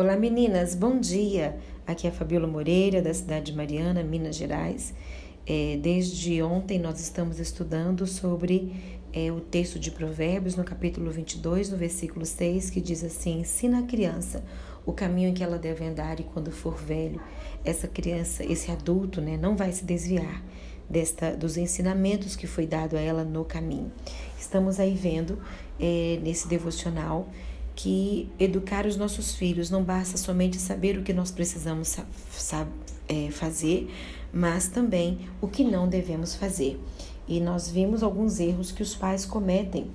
Olá meninas, bom dia! Aqui é a Fabiola Moreira, da cidade de Mariana, Minas Gerais. É, desde ontem nós estamos estudando sobre é, o texto de Provérbios, no capítulo 22, no versículo 6, que diz assim: Ensina a criança o caminho em que ela deve andar, e quando for velho, essa criança, esse adulto, né, não vai se desviar desta, dos ensinamentos que foi dado a ela no caminho. Estamos aí vendo é, nesse devocional que educar os nossos filhos não basta somente saber o que nós precisamos é, fazer, mas também o que não devemos fazer. E nós vimos alguns erros que os pais cometem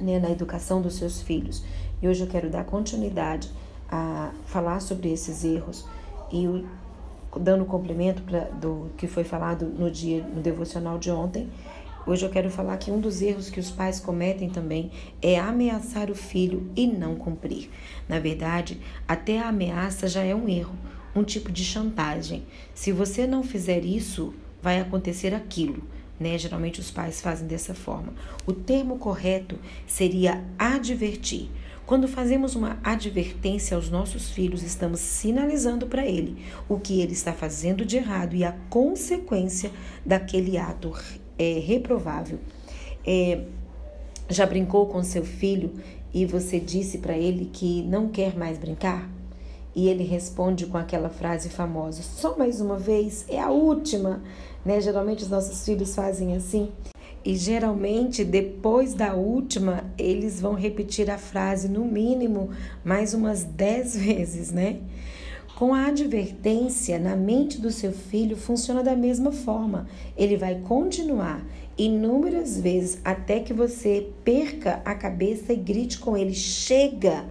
né, na educação dos seus filhos. E hoje eu quero dar continuidade a falar sobre esses erros e o, dando complemento pra, do que foi falado no dia no devocional de ontem Hoje eu quero falar que um dos erros que os pais cometem também é ameaçar o filho e não cumprir. Na verdade, até a ameaça já é um erro, um tipo de chantagem. Se você não fizer isso, vai acontecer aquilo. Né? Geralmente os pais fazem dessa forma. O termo correto seria advertir. Quando fazemos uma advertência aos nossos filhos, estamos sinalizando para ele o que ele está fazendo de errado e a consequência daquele ato é, reprovável. É, já brincou com seu filho e você disse para ele que não quer mais brincar? E ele responde com aquela frase famosa: só mais uma vez, é a última. Né? Geralmente os nossos filhos fazem assim. E geralmente, depois da última, eles vão repetir a frase no mínimo mais umas dez vezes, né? Com a advertência na mente do seu filho funciona da mesma forma. Ele vai continuar inúmeras vezes até que você perca a cabeça e grite com ele: chega,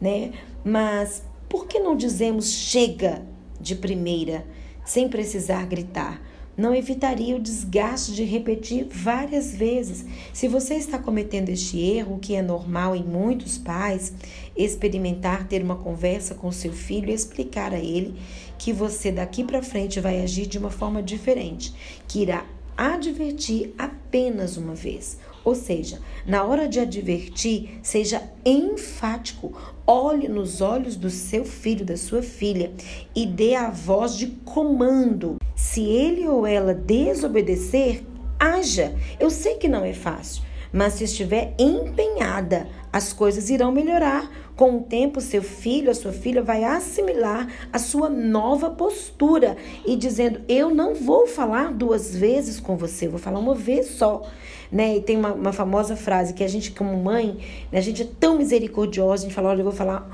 né? Mas por que não dizemos chega de primeira, sem precisar gritar? Não evitaria o desgaste de repetir várias vezes. Se você está cometendo este erro, que é normal em muitos pais, experimentar ter uma conversa com seu filho e explicar a ele que você daqui para frente vai agir de uma forma diferente, que irá advertir apenas uma vez. Ou seja, na hora de advertir, seja enfático, olhe nos olhos do seu filho, da sua filha e dê a voz de comando. Se ele ou ela desobedecer, haja. Eu sei que não é fácil, mas se estiver empenhada, as coisas irão melhorar. Com o tempo, seu filho, a sua filha vai assimilar a sua nova postura e dizendo: Eu não vou falar duas vezes com você, vou falar uma vez só. Né? E tem uma, uma famosa frase que a gente, como mãe, né, a gente é tão misericordiosa, a gente fala: Olha, eu vou falar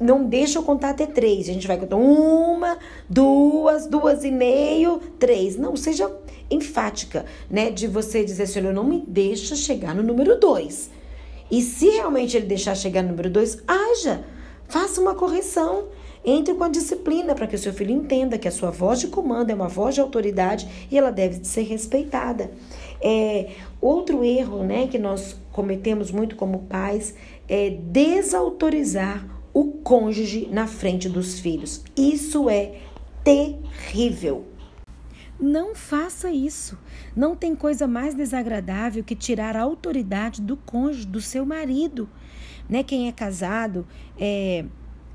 não deixa eu contar até três. A gente vai contar uma, duas, duas e meio, três. Não, seja enfática, né? De você dizer assim, olha, não me deixa chegar no número dois. E se realmente ele deixar chegar no número dois, haja, faça uma correção. Entre com a disciplina para que o seu filho entenda que a sua voz de comando é uma voz de autoridade e ela deve ser respeitada. É, outro erro né, que nós cometemos muito como pais é desautorizar o cônjuge na frente dos filhos. Isso é terrível. Não faça isso. Não tem coisa mais desagradável que tirar a autoridade do cônjuge, do seu marido. Né? Quem é casado é,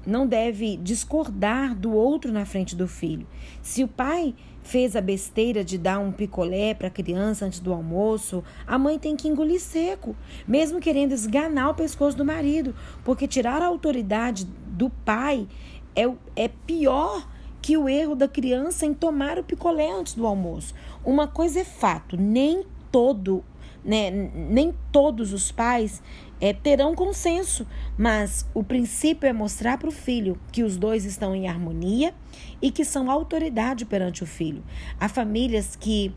não deve discordar do outro na frente do filho. Se o pai fez a besteira de dar um picolé para a criança antes do almoço, a mãe tem que engolir seco, mesmo querendo esganar o pescoço do marido, porque tirar a autoridade do pai é, é pior que o erro da criança em tomar o picolé antes do almoço. Uma coisa é fato, nem todo, né, nem todos os pais é, terão consenso, mas o princípio é mostrar para o filho que os dois estão em harmonia e que são autoridade perante o filho. Há famílias que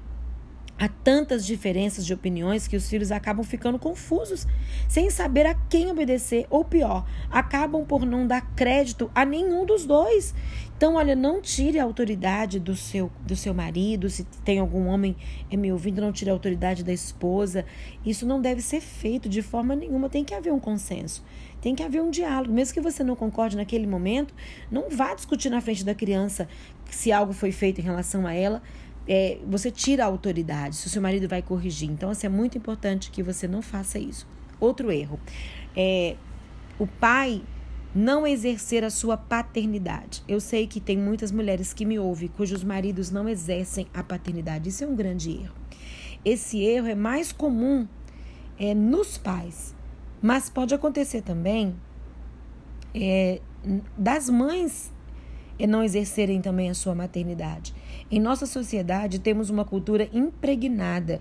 Há tantas diferenças de opiniões que os filhos acabam ficando confusos, sem saber a quem obedecer, ou pior, acabam por não dar crédito a nenhum dos dois. Então, olha, não tire a autoridade do seu, do seu marido, se tem algum homem é me ouvindo, não tire a autoridade da esposa. Isso não deve ser feito de forma nenhuma, tem que haver um consenso. Tem que haver um diálogo, mesmo que você não concorde naquele momento, não vá discutir na frente da criança se algo foi feito em relação a ela é, você tira a autoridade, se o seu marido vai corrigir. Então, assim, é muito importante que você não faça isso. Outro erro. É, o pai não exercer a sua paternidade. Eu sei que tem muitas mulheres que me ouvem cujos maridos não exercem a paternidade. Isso é um grande erro. Esse erro é mais comum é, nos pais, mas pode acontecer também é, das mães é, não exercerem também a sua maternidade. Em nossa sociedade temos uma cultura impregnada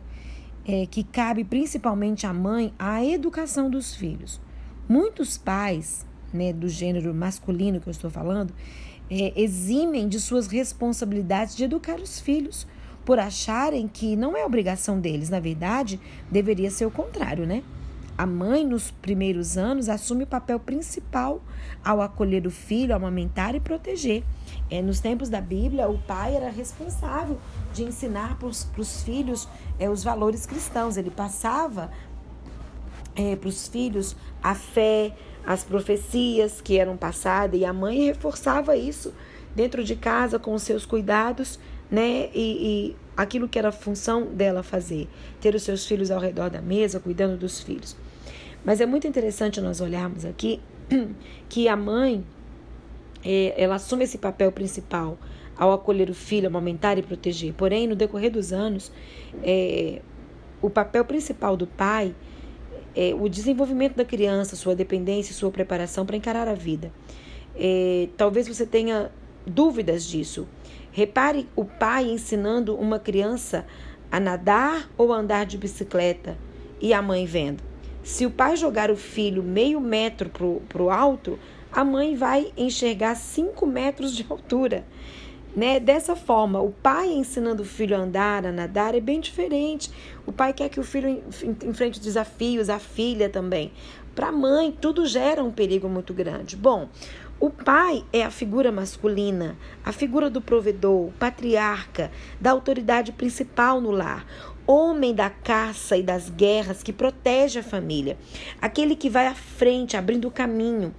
é, que cabe principalmente à mãe a educação dos filhos. Muitos pais, né, do gênero masculino que eu estou falando, é, eximem de suas responsabilidades de educar os filhos, por acharem que não é obrigação deles. Na verdade, deveria ser o contrário, né? A mãe, nos primeiros anos, assume o papel principal ao acolher o filho, amamentar e proteger. É, nos tempos da Bíblia, o pai era responsável de ensinar para os filhos é, os valores cristãos. Ele passava é, para os filhos a fé, as profecias que eram passadas, e a mãe reforçava isso dentro de casa com os seus cuidados, né? E, e aquilo que era função dela fazer, ter os seus filhos ao redor da mesa, cuidando dos filhos. Mas é muito interessante nós olharmos aqui que a mãe é, ela assume esse papel principal ao acolher o filho, amamentar e proteger. Porém, no decorrer dos anos, é, o papel principal do pai é o desenvolvimento da criança, sua dependência, sua preparação para encarar a vida. É, talvez você tenha dúvidas disso. Repare o pai ensinando uma criança a nadar ou a andar de bicicleta e a mãe vendo. Se o pai jogar o filho meio metro para o alto, a mãe vai enxergar 5 metros de altura. Né? Dessa forma, o pai ensinando o filho a andar, a nadar, é bem diferente. O pai quer que o filho enfrente desafios, a filha também. Para a mãe, tudo gera um perigo muito grande. Bom, o pai é a figura masculina, a figura do provedor, patriarca, da autoridade principal no lar homem da caça e das guerras que protege a família, aquele que vai à frente, abrindo o caminho.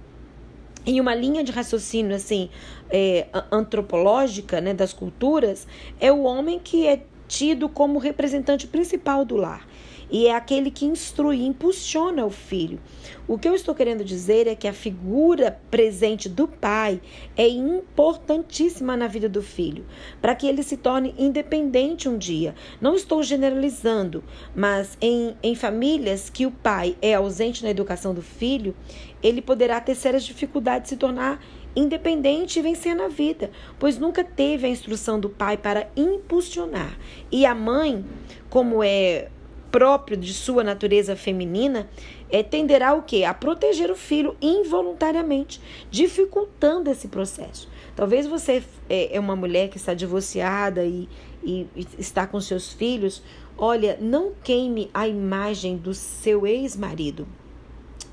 Em uma linha de raciocínio assim é, antropológica né, das culturas é o homem que é tido como representante principal do lar e é aquele que instrui, impulsiona o filho. O que eu estou querendo dizer é que a figura presente do pai é importantíssima na vida do filho, para que ele se torne independente um dia. Não estou generalizando, mas em, em famílias que o pai é ausente na educação do filho, ele poderá ter sérias dificuldades de se tornar independente e vencer na vida, pois nunca teve a instrução do pai para impulsionar. E a mãe, como é próprio de sua natureza feminina, é, tenderá o quê? A proteger o filho involuntariamente, dificultando esse processo. Talvez você é, é uma mulher que está divorciada e, e, e está com seus filhos. Olha, não queime a imagem do seu ex-marido.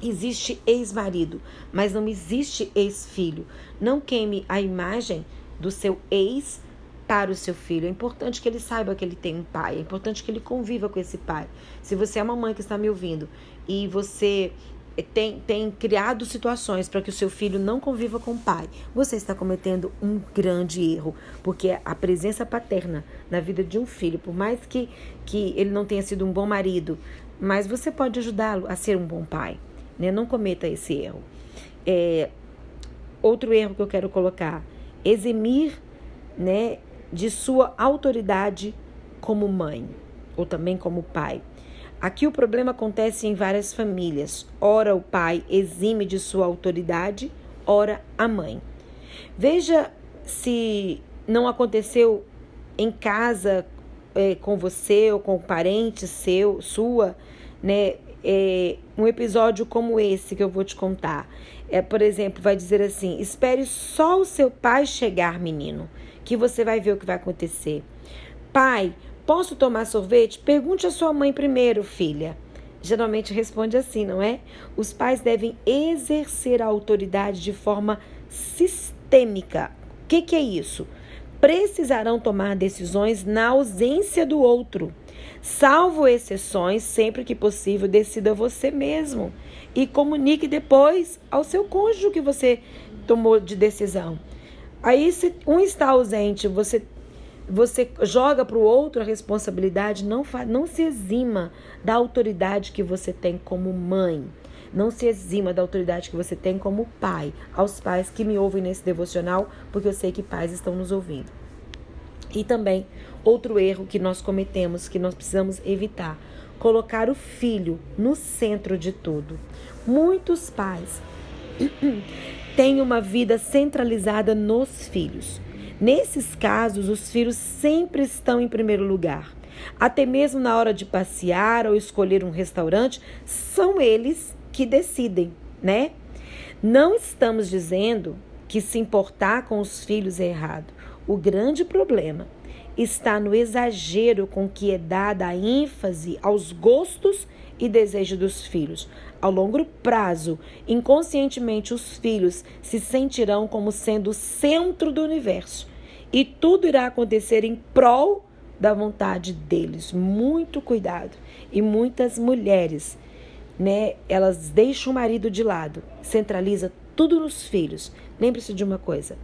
Existe ex-marido, mas não existe ex-filho. Não queime a imagem do seu ex para o seu filho. É importante que ele saiba que ele tem um pai, é importante que ele conviva com esse pai. Se você é uma mãe que está me ouvindo e você tem, tem criado situações para que o seu filho não conviva com o pai, você está cometendo um grande erro, porque a presença paterna na vida de um filho, por mais que, que ele não tenha sido um bom marido, mas você pode ajudá-lo a ser um bom pai. Né? Não cometa esse erro. É, outro erro que eu quero colocar: eximir né, de sua autoridade como mãe ou também como pai. Aqui o problema acontece em várias famílias. Ora, o pai exime de sua autoridade, ora, a mãe. Veja se não aconteceu em casa é, com você ou com parente seu, sua, né? É, um episódio como esse que eu vou te contar. É, por exemplo, vai dizer assim: espere só o seu pai chegar, menino que você vai ver o que vai acontecer. Pai, posso tomar sorvete? Pergunte à sua mãe primeiro, filha. Geralmente responde assim, não é? Os pais devem exercer a autoridade de forma sistêmica. O que, que é isso? Precisarão tomar decisões na ausência do outro. Salvo exceções, sempre que possível, decida você mesmo e comunique depois ao seu cônjuge que você tomou de decisão. Aí, se um está ausente, você você joga para o outro a responsabilidade, não, não se exima da autoridade que você tem como mãe. Não se exima da autoridade que você tem como pai, aos pais que me ouvem nesse devocional, porque eu sei que pais estão nos ouvindo. E também, outro erro que nós cometemos, que nós precisamos evitar, colocar o filho no centro de tudo. Muitos pais têm uma vida centralizada nos filhos. Nesses casos, os filhos sempre estão em primeiro lugar. Até mesmo na hora de passear ou escolher um restaurante, são eles que decidem, né? Não estamos dizendo que se importar com os filhos é errado. O grande problema está no exagero com que é dada a ênfase aos gostos e desejos dos filhos. Ao longo prazo, inconscientemente, os filhos se sentirão como sendo o centro do universo e tudo irá acontecer em prol da vontade deles. Muito cuidado. E muitas mulheres, né, elas deixam o marido de lado, centraliza tudo nos filhos. Lembre-se de uma coisa: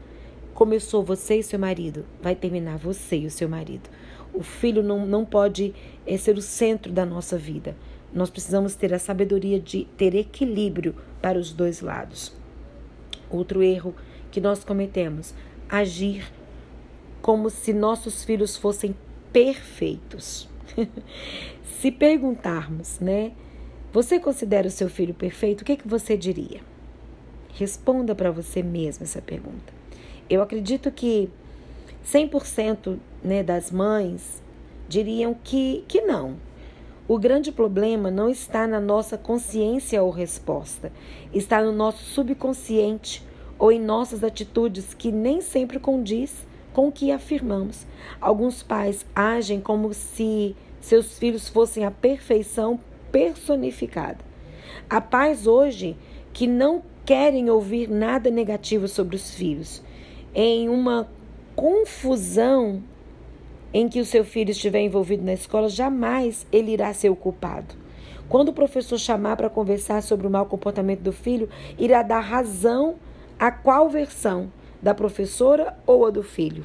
começou você e seu marido, vai terminar você e o seu marido. O filho não, não pode é, ser o centro da nossa vida. Nós precisamos ter a sabedoria de ter equilíbrio para os dois lados. Outro erro que nós cometemos: agir como se nossos filhos fossem perfeitos. se perguntarmos, né? Você considera o seu filho perfeito? O que, que você diria? Responda para você mesmo essa pergunta. Eu acredito que 100% né, das mães diriam que, que não. O grande problema não está na nossa consciência ou resposta, está no nosso subconsciente ou em nossas atitudes que nem sempre condiz com o que afirmamos. Alguns pais agem como se seus filhos fossem a perfeição personificada. Há pais hoje que não querem ouvir nada negativo sobre os filhos. Em uma confusão em que o seu filho estiver envolvido na escola, jamais ele irá ser o culpado. Quando o professor chamar para conversar sobre o mau comportamento do filho, irá dar razão a qual versão da professora ou a do filho.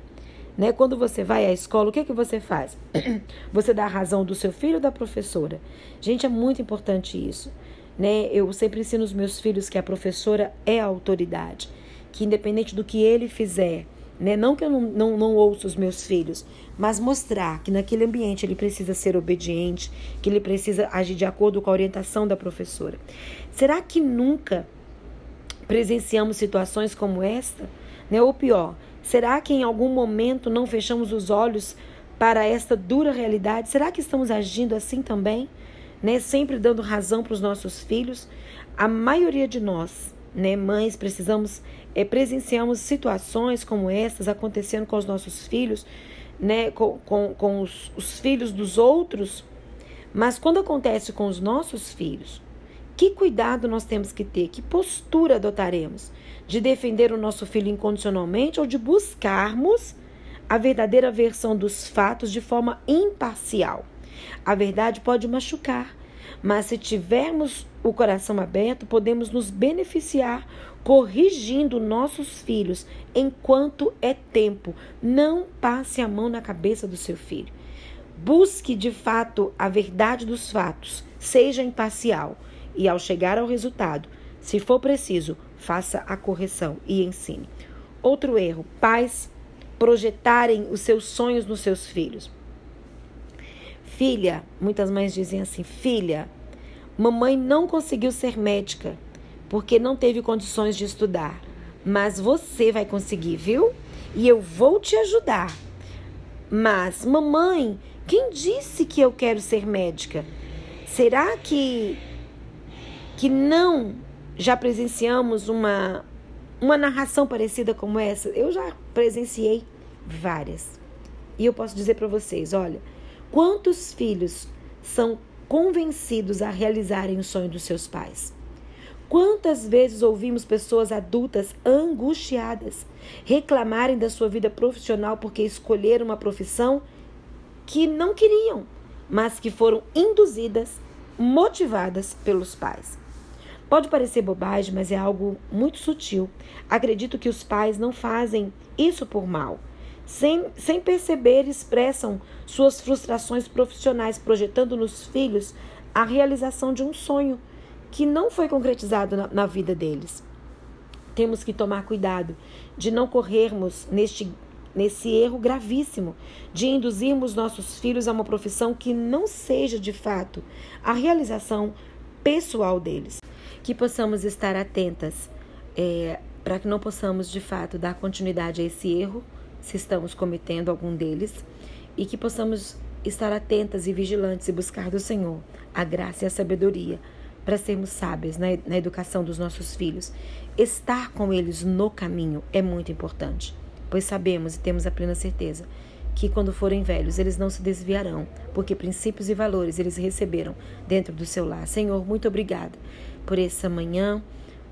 Né? Quando você vai à escola, o que, que você faz? Você dá a razão do seu filho ou da professora? Gente, é muito importante isso. Né? Eu sempre ensino os meus filhos que a professora é a autoridade, que independente do que ele fizer, né? não que eu não, não, não ouço os meus filhos, mas mostrar que naquele ambiente ele precisa ser obediente, que ele precisa agir de acordo com a orientação da professora. Será que nunca presenciamos situações como esta? Né? Ou pior, será que em algum momento não fechamos os olhos para esta dura realidade? Será que estamos agindo assim também? Né? Sempre dando razão para os nossos filhos? A maioria de nós, né, mães, precisamos, é, presenciamos situações como essas acontecendo com os nossos filhos, né, com, com, com os, os filhos dos outros. Mas quando acontece com os nossos filhos, que cuidado nós temos que ter? Que postura adotaremos? De defender o nosso filho incondicionalmente ou de buscarmos a verdadeira versão dos fatos de forma imparcial? A verdade pode machucar, mas se tivermos o coração aberto, podemos nos beneficiar corrigindo nossos filhos enquanto é tempo. Não passe a mão na cabeça do seu filho. Busque de fato a verdade dos fatos, seja imparcial e, ao chegar ao resultado, se for preciso, faça a correção e ensine. Outro erro: pais projetarem os seus sonhos nos seus filhos. Filha, muitas mães dizem assim: filha, mamãe não conseguiu ser médica porque não teve condições de estudar, mas você vai conseguir, viu? E eu vou te ajudar. Mas, mamãe, quem disse que eu quero ser médica? Será que que não já presenciamos uma, uma narração parecida como essa? Eu já presenciei várias. E eu posso dizer para vocês: olha, quantos filhos são convencidos a realizarem o sonho dos seus pais? Quantas vezes ouvimos pessoas adultas angustiadas reclamarem da sua vida profissional porque escolheram uma profissão que não queriam, mas que foram induzidas, motivadas pelos pais? Pode parecer bobagem, mas é algo muito sutil. Acredito que os pais não fazem isso por mal. Sem, sem perceber, expressam suas frustrações profissionais, projetando nos filhos a realização de um sonho que não foi concretizado na, na vida deles. Temos que tomar cuidado de não corrermos neste nesse erro gravíssimo de induzirmos nossos filhos a uma profissão que não seja de fato a realização pessoal deles. Que possamos estar atentas é, para que não possamos de fato dar continuidade a esse erro, se estamos cometendo algum deles, e que possamos estar atentas e vigilantes e buscar do Senhor a graça e a sabedoria para sermos sábias na, na educação dos nossos filhos. Estar com eles no caminho é muito importante pois sabemos e temos a plena certeza que quando forem velhos eles não se desviarão, porque princípios e valores eles receberam dentro do seu lar. Senhor, muito obrigada por essa manhã,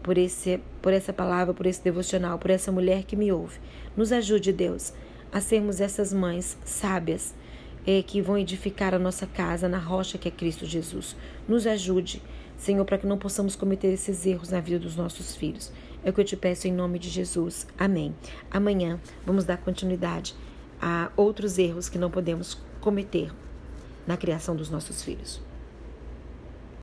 por esse por essa palavra, por esse devocional, por essa mulher que me ouve. Nos ajude, Deus, a sermos essas mães sábias eh, que vão edificar a nossa casa na rocha que é Cristo Jesus. Nos ajude, Senhor, para que não possamos cometer esses erros na vida dos nossos filhos. É o que eu te peço em nome de Jesus. Amém. Amanhã vamos dar continuidade a outros erros que não podemos cometer na criação dos nossos filhos.